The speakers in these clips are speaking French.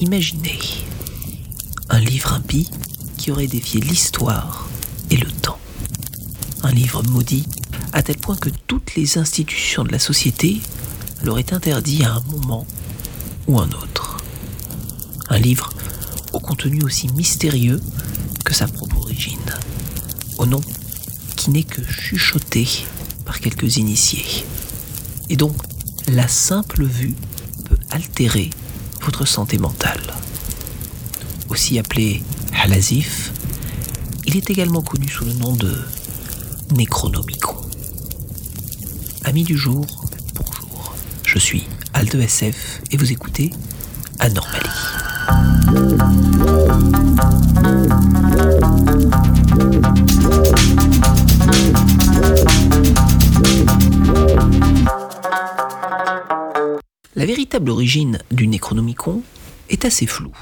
Imaginez un livre impie qui aurait défié l'histoire et le temps. Un livre maudit à tel point que toutes les institutions de la société l'auraient interdit à un moment ou un autre. Un livre au contenu aussi mystérieux que sa propre origine, au nom qui n'est que chuchoté par quelques initiés, et dont la simple vue peut altérer votre santé mentale. Aussi appelé Halazif, il est également connu sous le nom de Necronomicon. Amis du jour, bonjour. Je suis Al2SF et vous écoutez Anormalie. La véritable origine du Necronomicon est assez floue.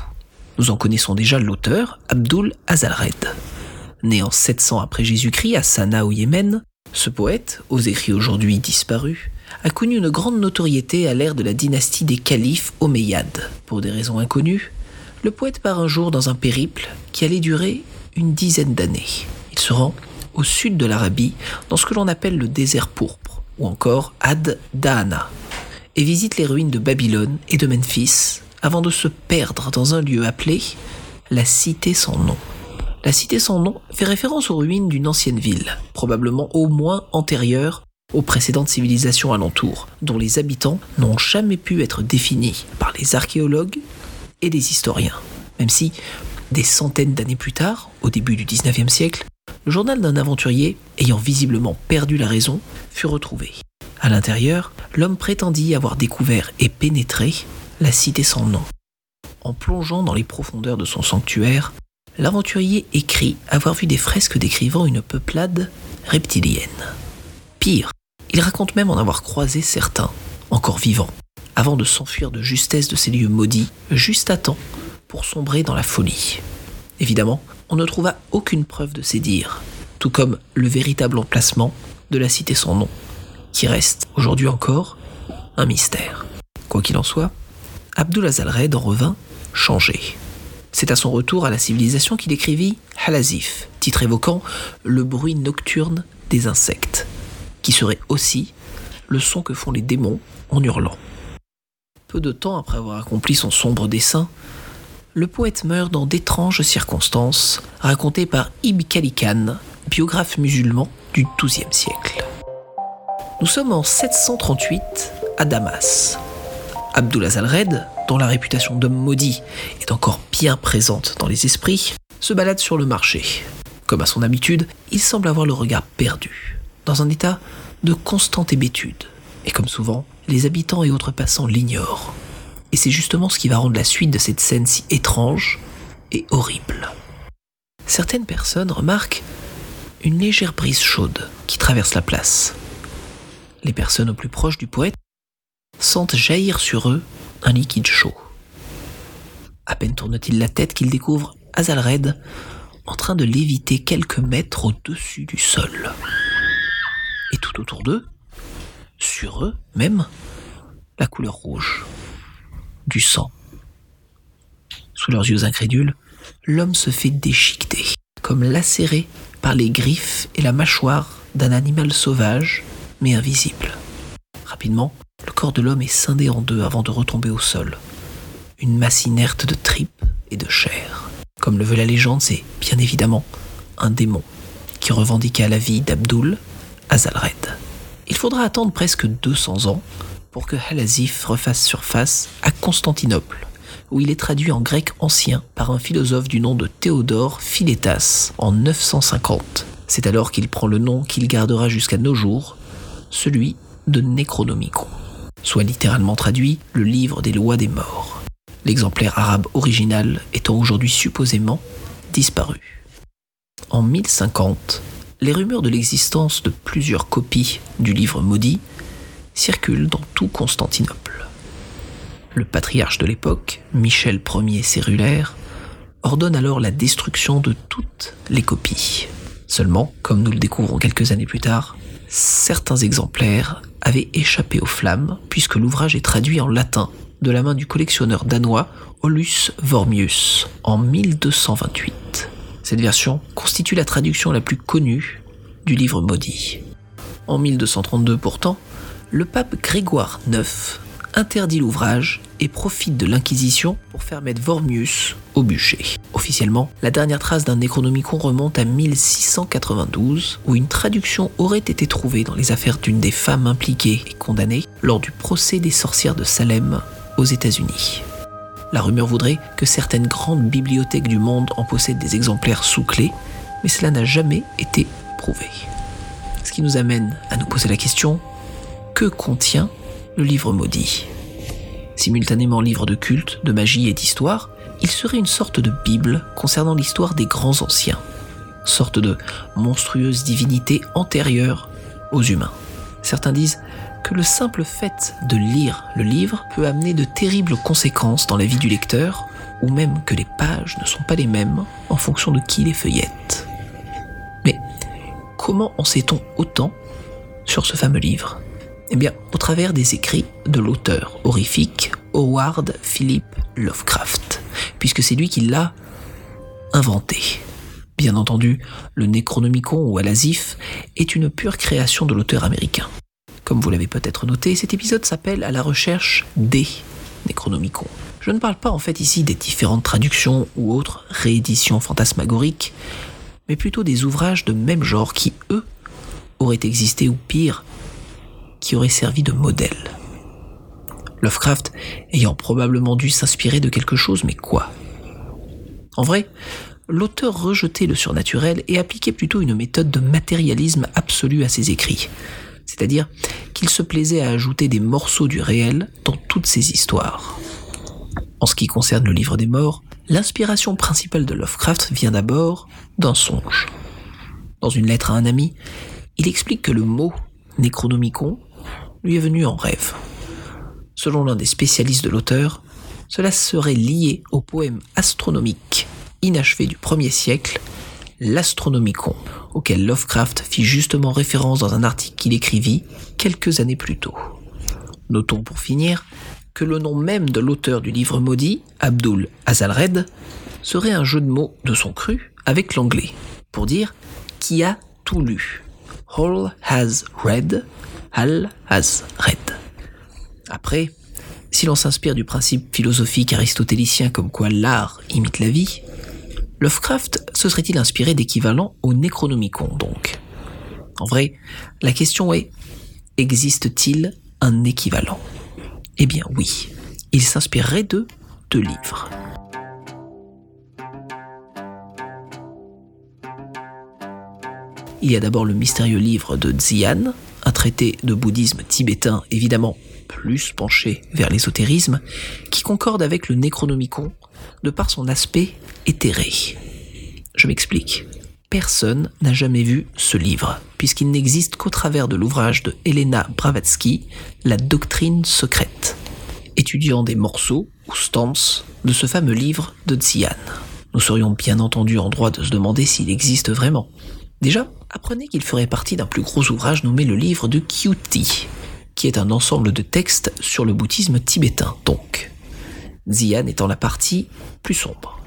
Nous en connaissons déjà l'auteur, Abdul Azalred. Né en 700 après Jésus-Christ à Sanaa au Yémen, ce poète, aux écrits aujourd'hui disparus, a connu une grande notoriété à l'ère de la dynastie des califes omeyyades. Pour des raisons inconnues, le poète part un jour dans un périple qui allait durer une dizaine d'années. Il se rend au sud de l'Arabie, dans ce que l'on appelle le désert pourpre, ou encore Ad Dahana, et visite les ruines de Babylone et de Memphis, avant de se perdre dans un lieu appelé la Cité sans nom. La cité sans nom fait référence aux ruines d'une ancienne ville, probablement au moins antérieure aux précédentes civilisations alentours, dont les habitants n'ont jamais pu être définis par les archéologues et les historiens. Même si, des centaines d'années plus tard, au début du 19e siècle, le journal d'un aventurier, ayant visiblement perdu la raison, fut retrouvé. À l'intérieur, l'homme prétendit avoir découvert et pénétré la cité sans nom. En plongeant dans les profondeurs de son sanctuaire, l'aventurier écrit avoir vu des fresques décrivant une peuplade reptilienne. Pire, il raconte même en avoir croisé certains, encore vivants, avant de s'enfuir de justesse de ces lieux maudits, juste à temps pour sombrer dans la folie. Évidemment, on ne trouva aucune preuve de ces dires, tout comme le véritable emplacement de la cité sans nom, qui reste aujourd'hui encore un mystère. Quoi qu'il en soit, Abdullah Zalred en revint changé. C'est à son retour à la civilisation qu'il écrivit Halazif, titre évoquant le bruit nocturne des insectes, qui serait aussi le son que font les démons en hurlant. Peu de temps après avoir accompli son sombre dessein, le poète meurt dans d'étranges circonstances racontées par Ibn Khalikan, biographe musulman du XIIe siècle. Nous sommes en 738 à Damas. Abdullah Zalred, dont la réputation d'homme maudit est encore bien présente dans les esprits, se balade sur le marché. Comme à son habitude, il semble avoir le regard perdu, dans un état de constante hébétude. Et comme souvent, les habitants et autres passants l'ignorent. Et c'est justement ce qui va rendre la suite de cette scène si étrange et horrible. Certaines personnes remarquent une légère brise chaude qui traverse la place. Les personnes au plus proches du poète sentent jaillir sur eux un liquide chaud. À peine tourne-t-il la tête qu'il découvre Azalred en train de léviter quelques mètres au-dessus du sol. Et tout autour d'eux, sur eux même, la couleur rouge, du sang. Sous leurs yeux incrédules, l'homme se fait déchiqueter, comme lacéré par les griffes et la mâchoire d'un animal sauvage, mais invisible. Rapidement, le corps de l'homme est scindé en deux avant de retomber au sol. Une masse inerte de tripes et de chair. Comme le veut la légende, c'est bien évidemment un démon qui revendiqua la vie d'Abdul Azalred. Il faudra attendre presque 200 ans pour que Halazif refasse surface à Constantinople, où il est traduit en grec ancien par un philosophe du nom de Théodore Philétas en 950. C'est alors qu'il prend le nom qu'il gardera jusqu'à nos jours, celui de Necronomicon soit littéralement traduit le livre des lois des morts, l'exemplaire arabe original étant aujourd'hui supposément disparu. En 1050, les rumeurs de l'existence de plusieurs copies du livre maudit circulent dans tout Constantinople. Le patriarche de l'époque, Michel Ier Cérulaire, ordonne alors la destruction de toutes les copies. Seulement, comme nous le découvrons quelques années plus tard, certains exemplaires avait échappé aux flammes puisque l'ouvrage est traduit en latin de la main du collectionneur danois Olus Vormius en 1228. Cette version constitue la traduction la plus connue du livre maudit. En 1232 pourtant, le pape Grégoire IX interdit l'ouvrage et profite de l'Inquisition pour faire mettre Vormius au bûcher. Officiellement, la dernière trace d'un Necronomicon remonte à 1692, où une traduction aurait été trouvée dans les affaires d'une des femmes impliquées et condamnées lors du procès des sorcières de Salem aux États-Unis. La rumeur voudrait que certaines grandes bibliothèques du monde en possèdent des exemplaires sous clé, mais cela n'a jamais été prouvé. Ce qui nous amène à nous poser la question, que contient le livre maudit? Simultanément livre de culte, de magie et d'histoire, il serait une sorte de Bible concernant l'histoire des grands anciens, sorte de monstrueuse divinité antérieure aux humains. Certains disent que le simple fait de lire le livre peut amener de terribles conséquences dans la vie du lecteur, ou même que les pages ne sont pas les mêmes en fonction de qui les feuillette. Mais comment en sait-on autant sur ce fameux livre? Eh bien, au travers des écrits de l'auteur horrifique Howard Philip Lovecraft, puisque c'est lui qui l'a inventé. Bien entendu, le Necronomicon ou Alasif est une pure création de l'auteur américain. Comme vous l'avez peut-être noté, cet épisode s'appelle À la recherche des Necronomicons. Je ne parle pas en fait ici des différentes traductions ou autres rééditions fantasmagoriques, mais plutôt des ouvrages de même genre qui, eux, auraient existé ou pire, qui auraient servi de modèle. Lovecraft ayant probablement dû s'inspirer de quelque chose, mais quoi? En vrai, l'auteur rejetait le surnaturel et appliquait plutôt une méthode de matérialisme absolu à ses écrits c'est-à-dire qu'il se plaisait à ajouter des morceaux du réel dans toutes ses histoires. En ce qui concerne le livre des morts, l'inspiration principale de Lovecraft vient d'abord d'un songe. Dans une lettre à un ami, il explique que le mot Necronomicon lui est venu en rêve. Selon l'un des spécialistes de l'auteur, cela serait lié au poème astronomique inachevé du 1er siècle l'Astronomicon, auquel Lovecraft fit justement référence dans un article qu'il écrivit quelques années plus tôt. Notons pour finir que le nom même de l'auteur du livre maudit, Abdul Azalred, serait un jeu de mots de son cru avec l'anglais, pour dire qui a tout lu. All has read, Al has read. Après, si l'on s'inspire du principe philosophique aristotélicien comme quoi l'art imite la vie, Lovecraft se serait-il inspiré d'équivalent au Necronomicon donc? En vrai, la question est existe-t-il un équivalent? Eh bien oui, il s'inspirerait de deux livres. Il y a d'abord le mystérieux livre de Xian, traité de bouddhisme tibétain évidemment plus penché vers l'ésotérisme, qui concorde avec le Necronomicon de par son aspect éthéré. Je m'explique. Personne n'a jamais vu ce livre, puisqu'il n'existe qu'au travers de l'ouvrage de Helena Blavatsky, La doctrine secrète, étudiant des morceaux ou stances de ce fameux livre de Xian. Nous serions bien entendu en droit de se demander s'il existe vraiment. Déjà, apprenez qu'il ferait partie d'un plus gros ouvrage nommé le livre de Kyuti, qui est un ensemble de textes sur le bouddhisme tibétain, donc. Xian étant la partie plus sombre.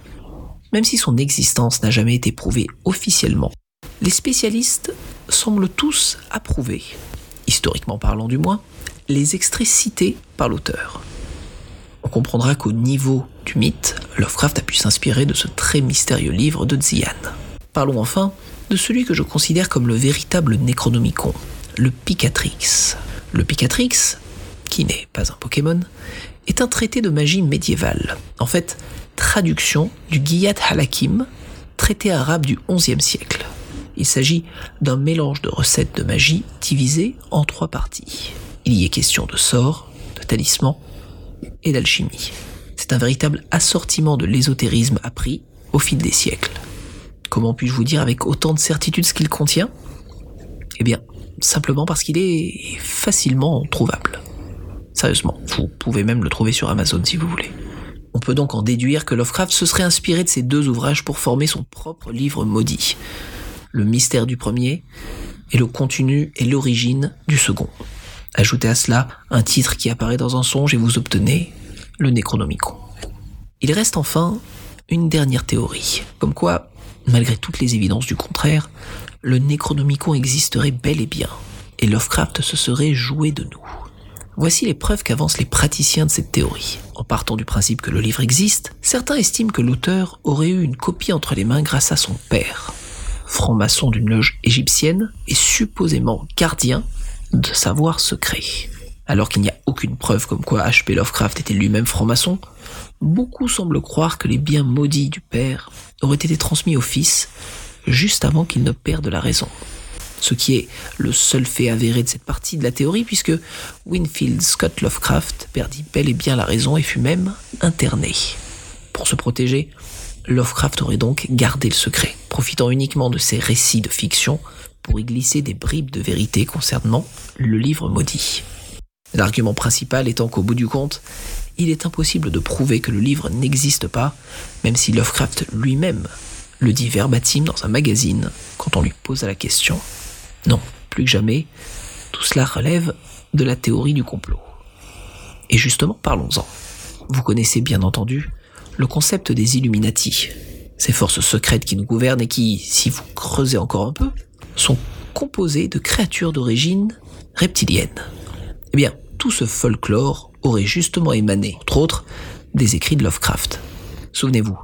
Même si son existence n'a jamais été prouvée officiellement, les spécialistes semblent tous approuver, historiquement parlant du moins, les extraits cités par l'auteur. On comprendra qu'au niveau du mythe, Lovecraft a pu s'inspirer de ce très mystérieux livre de Xian. Parlons enfin de celui que je considère comme le véritable Necronomicon, le Picatrix. Le Picatrix, qui n'est pas un Pokémon, est un traité de magie médiévale. En fait, traduction du Giyat Halakim, traité arabe du XIe siècle. Il s'agit d'un mélange de recettes de magie divisées en trois parties. Il y est question de sorts, de talismans et d'alchimie. C'est un véritable assortiment de l'ésotérisme appris au fil des siècles. Comment puis-je vous dire avec autant de certitude ce qu'il contient? Eh bien, simplement parce qu'il est facilement trouvable. Sérieusement, vous pouvez même le trouver sur Amazon si vous voulez. On peut donc en déduire que Lovecraft se serait inspiré de ces deux ouvrages pour former son propre livre maudit. Le mystère du premier et le contenu et l'origine du second. Ajoutez à cela un titre qui apparaît dans un songe et vous obtenez le Necronomicon. Il reste enfin une dernière théorie, comme quoi, malgré toutes les évidences du contraire, le Necronomicon existerait bel et bien, et Lovecraft se serait joué de nous. Voici les preuves qu'avancent les praticiens de cette théorie. En partant du principe que le livre existe, certains estiment que l'auteur aurait eu une copie entre les mains grâce à son père, franc-maçon d'une loge égyptienne et supposément gardien de savoir secret. Alors qu'il n'y a aucune preuve comme quoi H.P. Lovecraft était lui-même franc-maçon, beaucoup semblent croire que les biens maudits du père auraient été transmis au fils juste avant qu'il ne perde la raison. Ce qui est le seul fait avéré de cette partie de la théorie puisque Winfield Scott Lovecraft perdit bel et bien la raison et fut même interné. Pour se protéger, Lovecraft aurait donc gardé le secret, profitant uniquement de ses récits de fiction pour y glisser des bribes de vérité concernant le livre maudit. L'argument principal étant qu'au bout du compte, il est impossible de prouver que le livre n'existe pas, même si Lovecraft lui-même le dit verbatim dans un magazine quand on lui pose la question. Non, plus que jamais, tout cela relève de la théorie du complot. Et justement, parlons-en. Vous connaissez bien entendu le concept des Illuminati, ces forces secrètes qui nous gouvernent et qui, si vous creusez encore un peu, sont composées de créatures d'origine reptilienne. Eh bien, tout ce folklore aurait justement émané, entre autres, des écrits de Lovecraft. Souvenez-vous,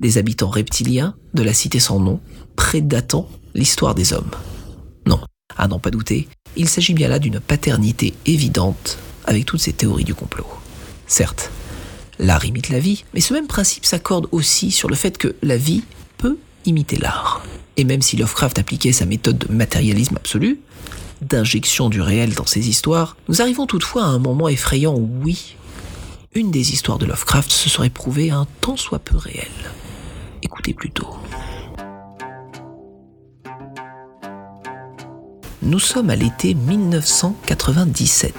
des habitants reptiliens de la cité sans nom, prédatant l'histoire des hommes. Non, à n'en pas douter, il s'agit bien là d'une paternité évidente avec toutes ces théories du complot. Certes, l'art imite la vie, mais ce même principe s'accorde aussi sur le fait que la vie peut imiter l'art. Et même si Lovecraft appliquait sa méthode de matérialisme absolu, d'injection du réel dans ses histoires, nous arrivons toutefois à un moment effrayant où oui, une des histoires de Lovecraft se serait prouvée un tant soit peu réelle. Écoutez plutôt. Nous sommes à l'été 1997.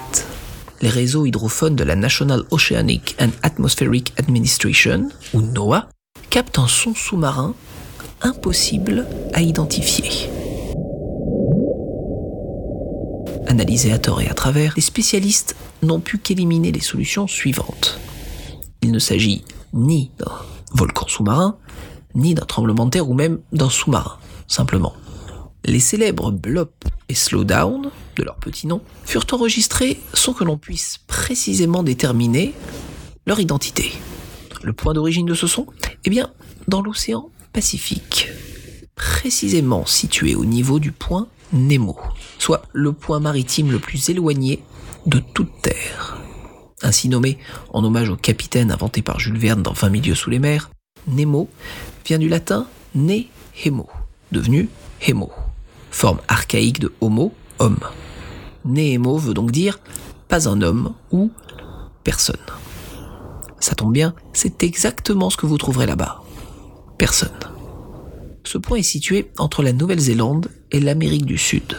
Les réseaux hydrophones de la National Oceanic and Atmospheric Administration, ou NOAA, captent un son sous-marin impossible à identifier. Analysé à tort et à travers, les spécialistes n'ont pu qu'éliminer les solutions suivantes. Il ne s'agit ni d'un volcan sous-marin, ni d'un tremblement de terre ou même d'un sous-marin, simplement. Les célèbres Blop et Slowdown, de leur petit nom, furent enregistrés sans que l'on puisse précisément déterminer leur identité. Le point d'origine de ce son Eh bien, dans l'océan Pacifique, précisément situé au niveau du point Nemo, soit le point maritime le plus éloigné de toute Terre. Ainsi nommé en hommage au capitaine inventé par Jules Verne dans 20 milieux sous les mers, Nemo vient du latin ne hemo, devenu hemo, forme archaïque de homo, homme. Nemo veut donc dire pas un homme ou personne. Ça tombe bien, c'est exactement ce que vous trouverez là-bas. Personne. Ce point est situé entre la Nouvelle-Zélande et l'Amérique du Sud.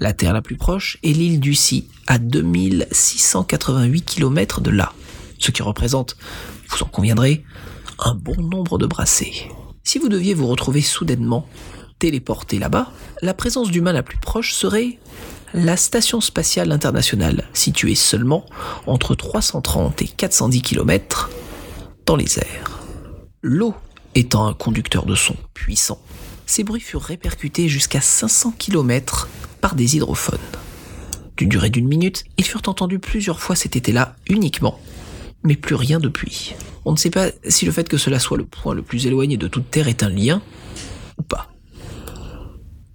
La Terre la plus proche est l'île Ducie, à 2688 km de là, ce qui représente, vous en conviendrez, un bon nombre de brassées. Si vous deviez vous retrouver soudainement téléporté là-bas, la présence d'humains la plus proche serait la Station spatiale internationale, située seulement entre 330 et 410 km dans les airs. L'eau Étant un conducteur de son puissant, ces bruits furent répercutés jusqu'à 500 km par des hydrophones. D'une durée d'une minute, ils furent entendus plusieurs fois cet été-là uniquement, mais plus rien depuis. On ne sait pas si le fait que cela soit le point le plus éloigné de toute Terre est un lien ou pas.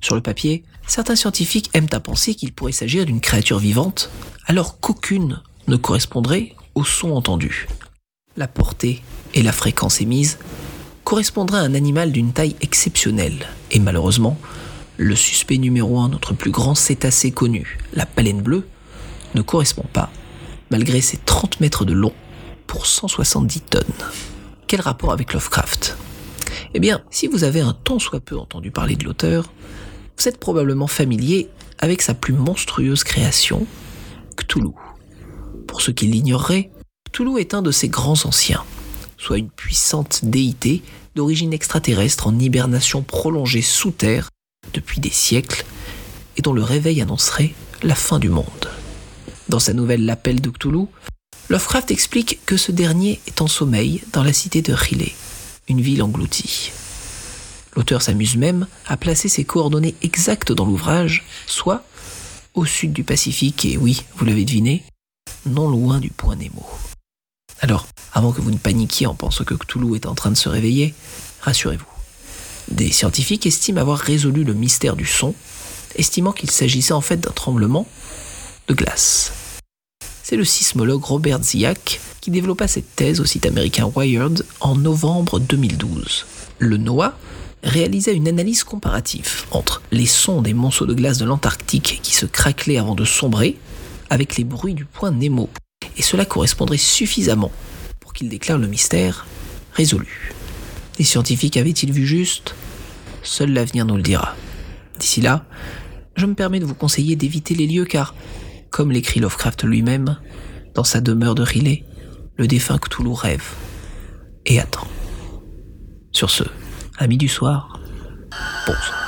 Sur le papier, certains scientifiques aiment à penser qu'il pourrait s'agir d'une créature vivante, alors qu'aucune ne correspondrait au son entendu. La portée et la fréquence émise correspondrait à un animal d'une taille exceptionnelle. Et malheureusement, le suspect numéro un, notre plus grand cétacé connu, la baleine bleue, ne correspond pas, malgré ses 30 mètres de long pour 170 tonnes. Quel rapport avec Lovecraft? Eh bien, si vous avez un tant soit peu entendu parler de l'auteur, vous êtes probablement familier avec sa plus monstrueuse création, Cthulhu. Pour ceux qui l'ignoreraient, Cthulhu est un de ses grands anciens soit une puissante déité d'origine extraterrestre en hibernation prolongée sous terre depuis des siècles et dont le réveil annoncerait la fin du monde. Dans sa nouvelle L'appel de Cthulhu, Lovecraft explique que ce dernier est en sommeil dans la cité de Riley, une ville engloutie. L'auteur s'amuse même à placer ses coordonnées exactes dans l'ouvrage, soit au sud du Pacifique et oui, vous l'avez deviné, non loin du point Nemo. Alors, avant que vous ne paniquiez en pensant que Cthulhu est en train de se réveiller, rassurez-vous. Des scientifiques estiment avoir résolu le mystère du son, estimant qu'il s'agissait en fait d'un tremblement de glace. C'est le sismologue Robert Ziak qui développa cette thèse au site américain Wired en novembre 2012. Le NOAA réalisa une analyse comparative entre les sons des monceaux de glace de l'Antarctique qui se craquelaient avant de sombrer avec les bruits du point Nemo. Et cela correspondrait suffisamment pour qu'il déclare le mystère résolu. Les scientifiques avaient-ils vu juste? Seul l'avenir nous le dira. D'ici là, je me permets de vous conseiller d'éviter les lieux car, comme l'écrit Lovecraft lui-même, dans sa demeure de Riley, le défunt Cthulhu rêve et attend. Sur ce, amis du soir, bonsoir.